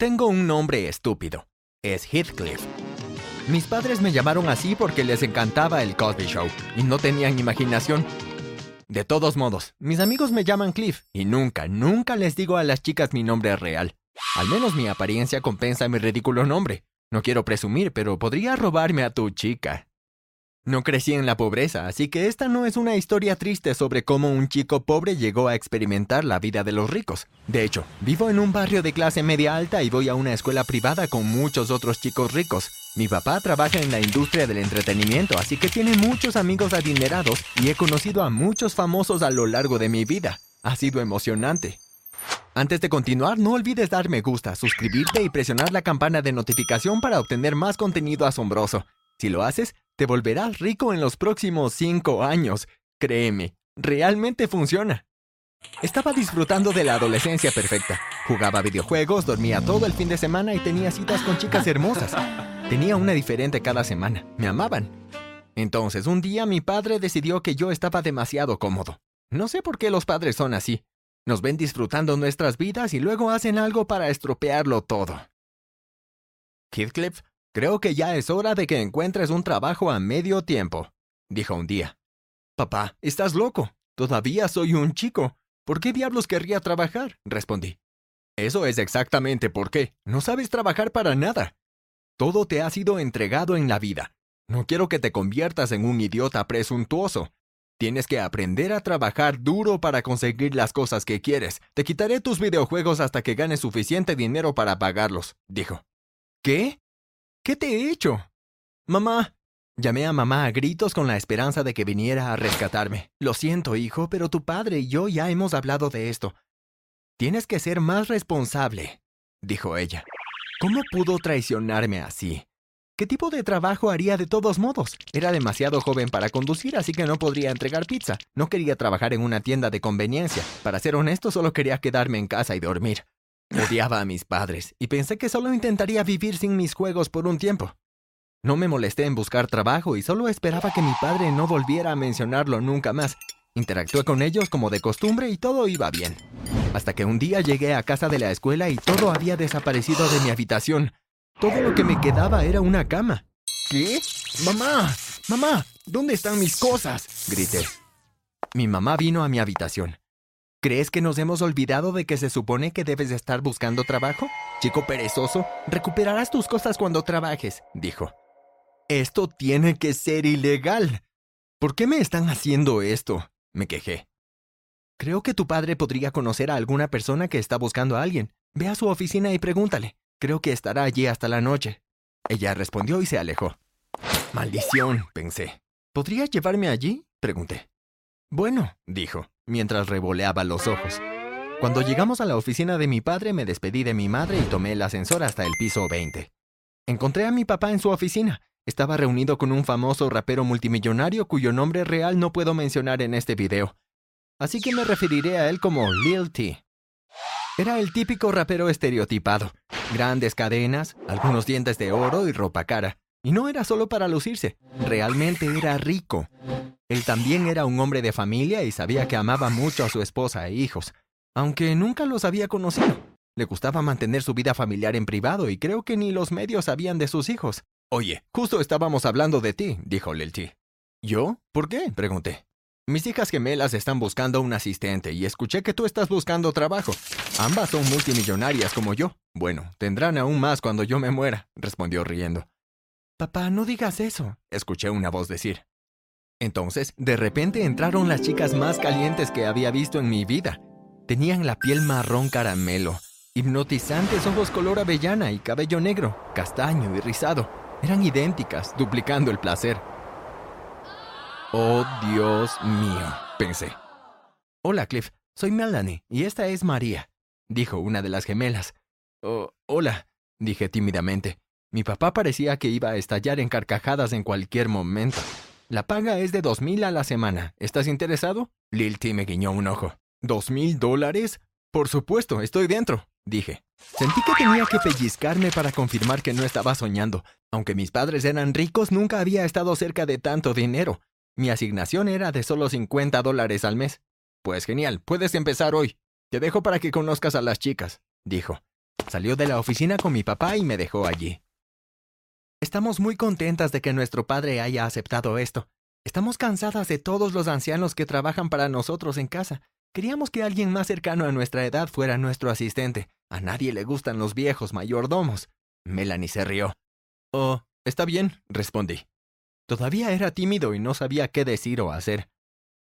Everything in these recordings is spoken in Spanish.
Tengo un nombre estúpido. Es Heathcliff. Mis padres me llamaron así porque les encantaba el Cosby Show y no tenían imaginación. De todos modos, mis amigos me llaman Cliff y nunca, nunca les digo a las chicas mi nombre real. Al menos mi apariencia compensa mi ridículo nombre. No quiero presumir, pero podría robarme a tu chica. No crecí en la pobreza, así que esta no es una historia triste sobre cómo un chico pobre llegó a experimentar la vida de los ricos. De hecho, vivo en un barrio de clase media alta y voy a una escuela privada con muchos otros chicos ricos. Mi papá trabaja en la industria del entretenimiento, así que tiene muchos amigos adinerados y he conocido a muchos famosos a lo largo de mi vida. Ha sido emocionante. Antes de continuar, no olvides dar me gusta, suscribirte y presionar la campana de notificación para obtener más contenido asombroso. Si lo haces, te volverás rico en los próximos cinco años. Créeme, realmente funciona. Estaba disfrutando de la adolescencia perfecta. Jugaba videojuegos, dormía todo el fin de semana y tenía citas con chicas hermosas. Tenía una diferente cada semana. Me amaban. Entonces, un día mi padre decidió que yo estaba demasiado cómodo. No sé por qué los padres son así. Nos ven disfrutando nuestras vidas y luego hacen algo para estropearlo todo. Heathcliff Creo que ya es hora de que encuentres un trabajo a medio tiempo, dijo un día. Papá, estás loco. Todavía soy un chico. ¿Por qué diablos querría trabajar? respondí. Eso es exactamente por qué. No sabes trabajar para nada. Todo te ha sido entregado en la vida. No quiero que te conviertas en un idiota presuntuoso. Tienes que aprender a trabajar duro para conseguir las cosas que quieres. Te quitaré tus videojuegos hasta que ganes suficiente dinero para pagarlos, dijo. ¿Qué? ¿Qué te he hecho? Mamá. Llamé a mamá a gritos con la esperanza de que viniera a rescatarme. Lo siento, hijo, pero tu padre y yo ya hemos hablado de esto. Tienes que ser más responsable, dijo ella. ¿Cómo pudo traicionarme así? ¿Qué tipo de trabajo haría de todos modos? Era demasiado joven para conducir, así que no podría entregar pizza. No quería trabajar en una tienda de conveniencia. Para ser honesto, solo quería quedarme en casa y dormir. Odiaba a mis padres y pensé que solo intentaría vivir sin mis juegos por un tiempo. No me molesté en buscar trabajo y solo esperaba que mi padre no volviera a mencionarlo nunca más. Interactué con ellos como de costumbre y todo iba bien. Hasta que un día llegué a casa de la escuela y todo había desaparecido de mi habitación. Todo lo que me quedaba era una cama. ¿Qué? Mamá, mamá, ¿dónde están mis cosas? grité. Mi mamá vino a mi habitación. ¿Crees que nos hemos olvidado de que se supone que debes estar buscando trabajo? Chico perezoso, recuperarás tus cosas cuando trabajes, dijo. Esto tiene que ser ilegal. ¿Por qué me están haciendo esto? me quejé. Creo que tu padre podría conocer a alguna persona que está buscando a alguien. Ve a su oficina y pregúntale. Creo que estará allí hasta la noche. Ella respondió y se alejó. Maldición, pensé. ¿Podrías llevarme allí? pregunté. Bueno, dijo, mientras revoleaba los ojos. Cuando llegamos a la oficina de mi padre, me despedí de mi madre y tomé el ascensor hasta el piso 20. Encontré a mi papá en su oficina. Estaba reunido con un famoso rapero multimillonario cuyo nombre real no puedo mencionar en este video. Así que me referiré a él como Lil T. Era el típico rapero estereotipado. Grandes cadenas, algunos dientes de oro y ropa cara. Y no era solo para lucirse, realmente era rico. Él también era un hombre de familia y sabía que amaba mucho a su esposa e hijos, aunque nunca los había conocido. Le gustaba mantener su vida familiar en privado y creo que ni los medios sabían de sus hijos. Oye, justo estábamos hablando de ti, dijo Lilty. ¿Yo? ¿Por qué? pregunté. Mis hijas gemelas están buscando un asistente y escuché que tú estás buscando trabajo. Ambas son multimillonarias como yo. Bueno, tendrán aún más cuando yo me muera, respondió riendo. Papá, no digas eso, escuché una voz decir. Entonces, de repente entraron las chicas más calientes que había visto en mi vida. Tenían la piel marrón caramelo, hipnotizantes ojos color avellana y cabello negro, castaño y rizado. Eran idénticas, duplicando el placer. Oh, Dios mío, pensé. Hola, Cliff. Soy Melanie y esta es María, dijo una de las gemelas. Oh, hola, dije tímidamente. Mi papá parecía que iba a estallar en carcajadas en cualquier momento. La paga es de dos mil a la semana. ¿Estás interesado? Lil T me guiñó un ojo. ¿Dos mil dólares? Por supuesto, estoy dentro, dije. Sentí que tenía que pellizcarme para confirmar que no estaba soñando. Aunque mis padres eran ricos, nunca había estado cerca de tanto dinero. Mi asignación era de solo 50 dólares al mes. Pues genial, puedes empezar hoy. Te dejo para que conozcas a las chicas, dijo. Salió de la oficina con mi papá y me dejó allí. Estamos muy contentas de que nuestro padre haya aceptado esto. Estamos cansadas de todos los ancianos que trabajan para nosotros en casa. Queríamos que alguien más cercano a nuestra edad fuera nuestro asistente. A nadie le gustan los viejos mayordomos. Melanie se rió. Oh, está bien, respondí. Todavía era tímido y no sabía qué decir o hacer.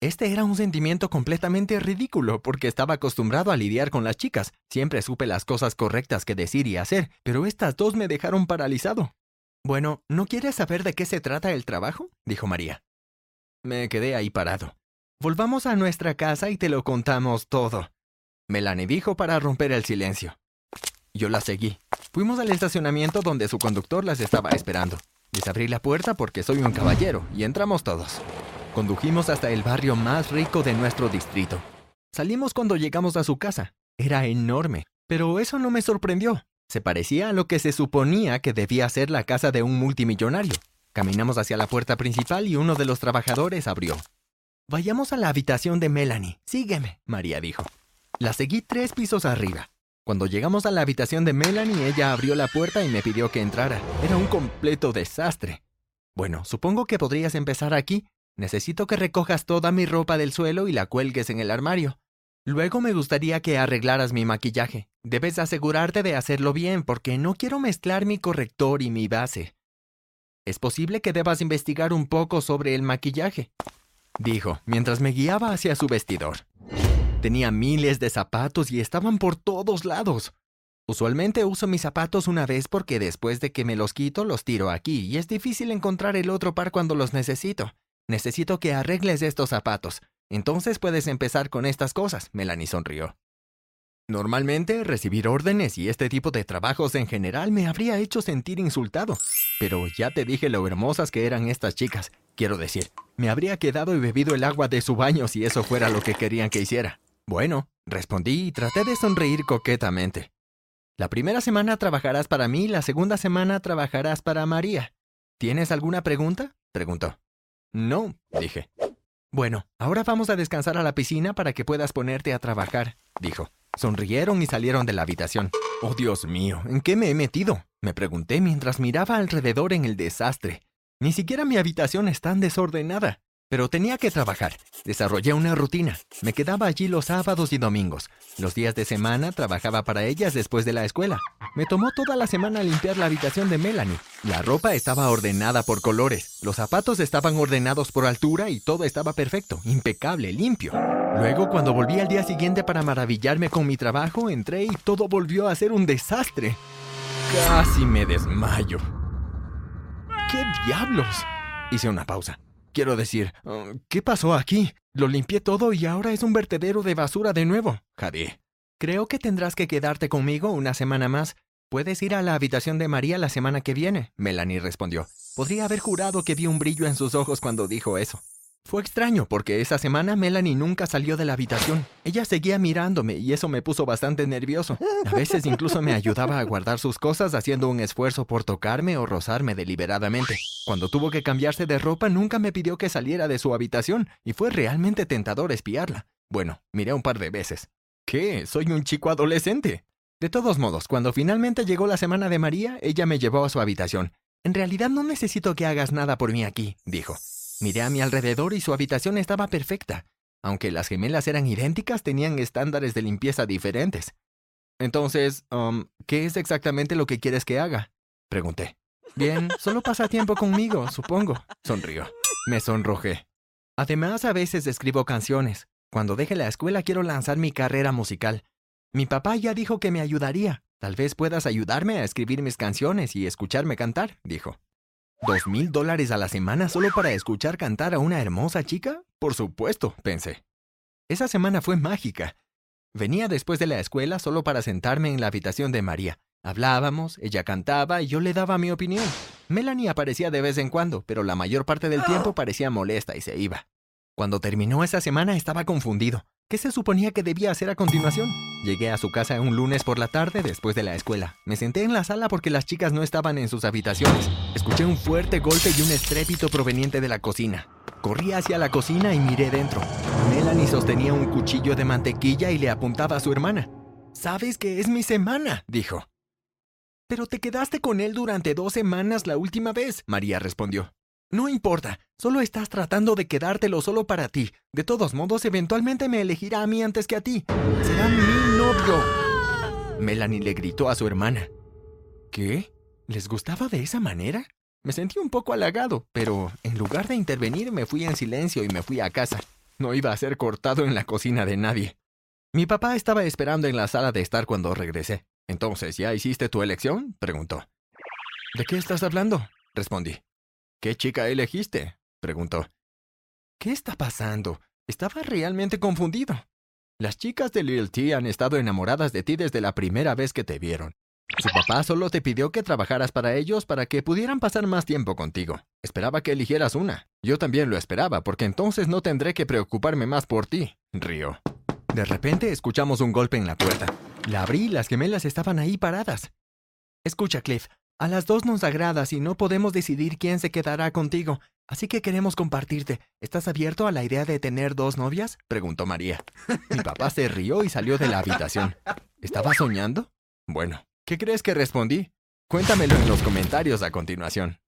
Este era un sentimiento completamente ridículo porque estaba acostumbrado a lidiar con las chicas. Siempre supe las cosas correctas que decir y hacer, pero estas dos me dejaron paralizado. Bueno, ¿no quieres saber de qué se trata el trabajo? dijo María. Me quedé ahí parado. Volvamos a nuestra casa y te lo contamos todo. Melanie dijo para romper el silencio. Yo la seguí. Fuimos al estacionamiento donde su conductor las estaba esperando. Les abrí la puerta porque soy un caballero y entramos todos. Condujimos hasta el barrio más rico de nuestro distrito. Salimos cuando llegamos a su casa. Era enorme, pero eso no me sorprendió. Se parecía a lo que se suponía que debía ser la casa de un multimillonario. Caminamos hacia la puerta principal y uno de los trabajadores abrió. Vayamos a la habitación de Melanie. Sígueme, María dijo. La seguí tres pisos arriba. Cuando llegamos a la habitación de Melanie, ella abrió la puerta y me pidió que entrara. Era un completo desastre. Bueno, supongo que podrías empezar aquí. Necesito que recojas toda mi ropa del suelo y la cuelgues en el armario. Luego me gustaría que arreglaras mi maquillaje. Debes asegurarte de hacerlo bien porque no quiero mezclar mi corrector y mi base. Es posible que debas investigar un poco sobre el maquillaje dijo, mientras me guiaba hacia su vestidor. Tenía miles de zapatos y estaban por todos lados. Usualmente uso mis zapatos una vez porque después de que me los quito los tiro aquí y es difícil encontrar el otro par cuando los necesito. Necesito que arregles estos zapatos. Entonces puedes empezar con estas cosas, Melanie sonrió. Normalmente, recibir órdenes y este tipo de trabajos en general me habría hecho sentir insultado. Pero ya te dije lo hermosas que eran estas chicas. Quiero decir, me habría quedado y bebido el agua de su baño si eso fuera lo que querían que hiciera. Bueno, respondí y traté de sonreír coquetamente. La primera semana trabajarás para mí, la segunda semana trabajarás para María. ¿Tienes alguna pregunta? preguntó. No, dije. Bueno, ahora vamos a descansar a la piscina para que puedas ponerte a trabajar, dijo. Sonrieron y salieron de la habitación. Oh, Dios mío, ¿en qué me he metido? Me pregunté mientras miraba alrededor en el desastre. Ni siquiera mi habitación es tan desordenada. Pero tenía que trabajar. Desarrollé una rutina. Me quedaba allí los sábados y domingos. Los días de semana trabajaba para ellas después de la escuela. Me tomó toda la semana limpiar la habitación de Melanie. La ropa estaba ordenada por colores. Los zapatos estaban ordenados por altura y todo estaba perfecto, impecable, limpio. Luego, cuando volví al día siguiente para maravillarme con mi trabajo, entré y todo volvió a ser un desastre. Casi me desmayo. ¿Qué diablos? Hice una pausa. Quiero decir, oh, ¿qué pasó aquí? Lo limpié todo y ahora es un vertedero de basura de nuevo. Javier. Creo que tendrás que quedarte conmigo una semana más. Puedes ir a la habitación de María la semana que viene, Melanie respondió. Podría haber jurado que vi un brillo en sus ojos cuando dijo eso. Fue extraño porque esa semana Melanie nunca salió de la habitación. Ella seguía mirándome y eso me puso bastante nervioso. A veces incluso me ayudaba a guardar sus cosas haciendo un esfuerzo por tocarme o rozarme deliberadamente. Cuando tuvo que cambiarse de ropa nunca me pidió que saliera de su habitación y fue realmente tentador espiarla. Bueno, miré un par de veces. ¿Qué? Soy un chico adolescente. De todos modos, cuando finalmente llegó la semana de María, ella me llevó a su habitación. En realidad no necesito que hagas nada por mí aquí, dijo. Miré a mi alrededor y su habitación estaba perfecta. Aunque las gemelas eran idénticas, tenían estándares de limpieza diferentes. Entonces, um, ¿qué es exactamente lo que quieres que haga? Pregunté. Bien, solo pasa tiempo conmigo, supongo. Sonrió. Me sonrojé. Además, a veces escribo canciones. Cuando deje la escuela quiero lanzar mi carrera musical. Mi papá ya dijo que me ayudaría. Tal vez puedas ayudarme a escribir mis canciones y escucharme cantar, dijo. ¿Dos mil dólares a la semana solo para escuchar cantar a una hermosa chica? Por supuesto, pensé. Esa semana fue mágica. Venía después de la escuela solo para sentarme en la habitación de María. Hablábamos, ella cantaba y yo le daba mi opinión. Melanie aparecía de vez en cuando, pero la mayor parte del tiempo parecía molesta y se iba. Cuando terminó esa semana estaba confundido. ¿Qué se suponía que debía hacer a continuación? Llegué a su casa un lunes por la tarde después de la escuela. Me senté en la sala porque las chicas no estaban en sus habitaciones. Escuché un fuerte golpe y un estrépito proveniente de la cocina. Corrí hacia la cocina y miré dentro. Melanie sostenía un cuchillo de mantequilla y le apuntaba a su hermana. Sabes que es mi semana, dijo. Pero te quedaste con él durante dos semanas la última vez, María respondió. No importa, solo estás tratando de quedártelo solo para ti. De todos modos, eventualmente me elegirá a mí antes que a ti. Será mi novio. Melanie le gritó a su hermana. ¿Qué? ¿Les gustaba de esa manera? Me sentí un poco halagado, pero en lugar de intervenir me fui en silencio y me fui a casa. No iba a ser cortado en la cocina de nadie. Mi papá estaba esperando en la sala de estar cuando regresé. Entonces, ¿ya hiciste tu elección? preguntó. ¿De qué estás hablando? respondí. ¿Qué chica elegiste? preguntó. ¿Qué está pasando? Estaba realmente confundido. Las chicas de Lil T han estado enamoradas de ti desde la primera vez que te vieron. Su papá solo te pidió que trabajaras para ellos para que pudieran pasar más tiempo contigo. Esperaba que eligieras una. Yo también lo esperaba, porque entonces no tendré que preocuparme más por ti. Río. De repente escuchamos un golpe en la puerta. La abrí y las gemelas estaban ahí paradas. Escucha, Cliff, a las dos nos agradas y no podemos decidir quién se quedará contigo, así que queremos compartirte. ¿Estás abierto a la idea de tener dos novias? preguntó María. Mi papá se rió y salió de la habitación. ¿Estaba soñando? Bueno, ¿Qué crees que respondí? Cuéntamelo en los comentarios a continuación.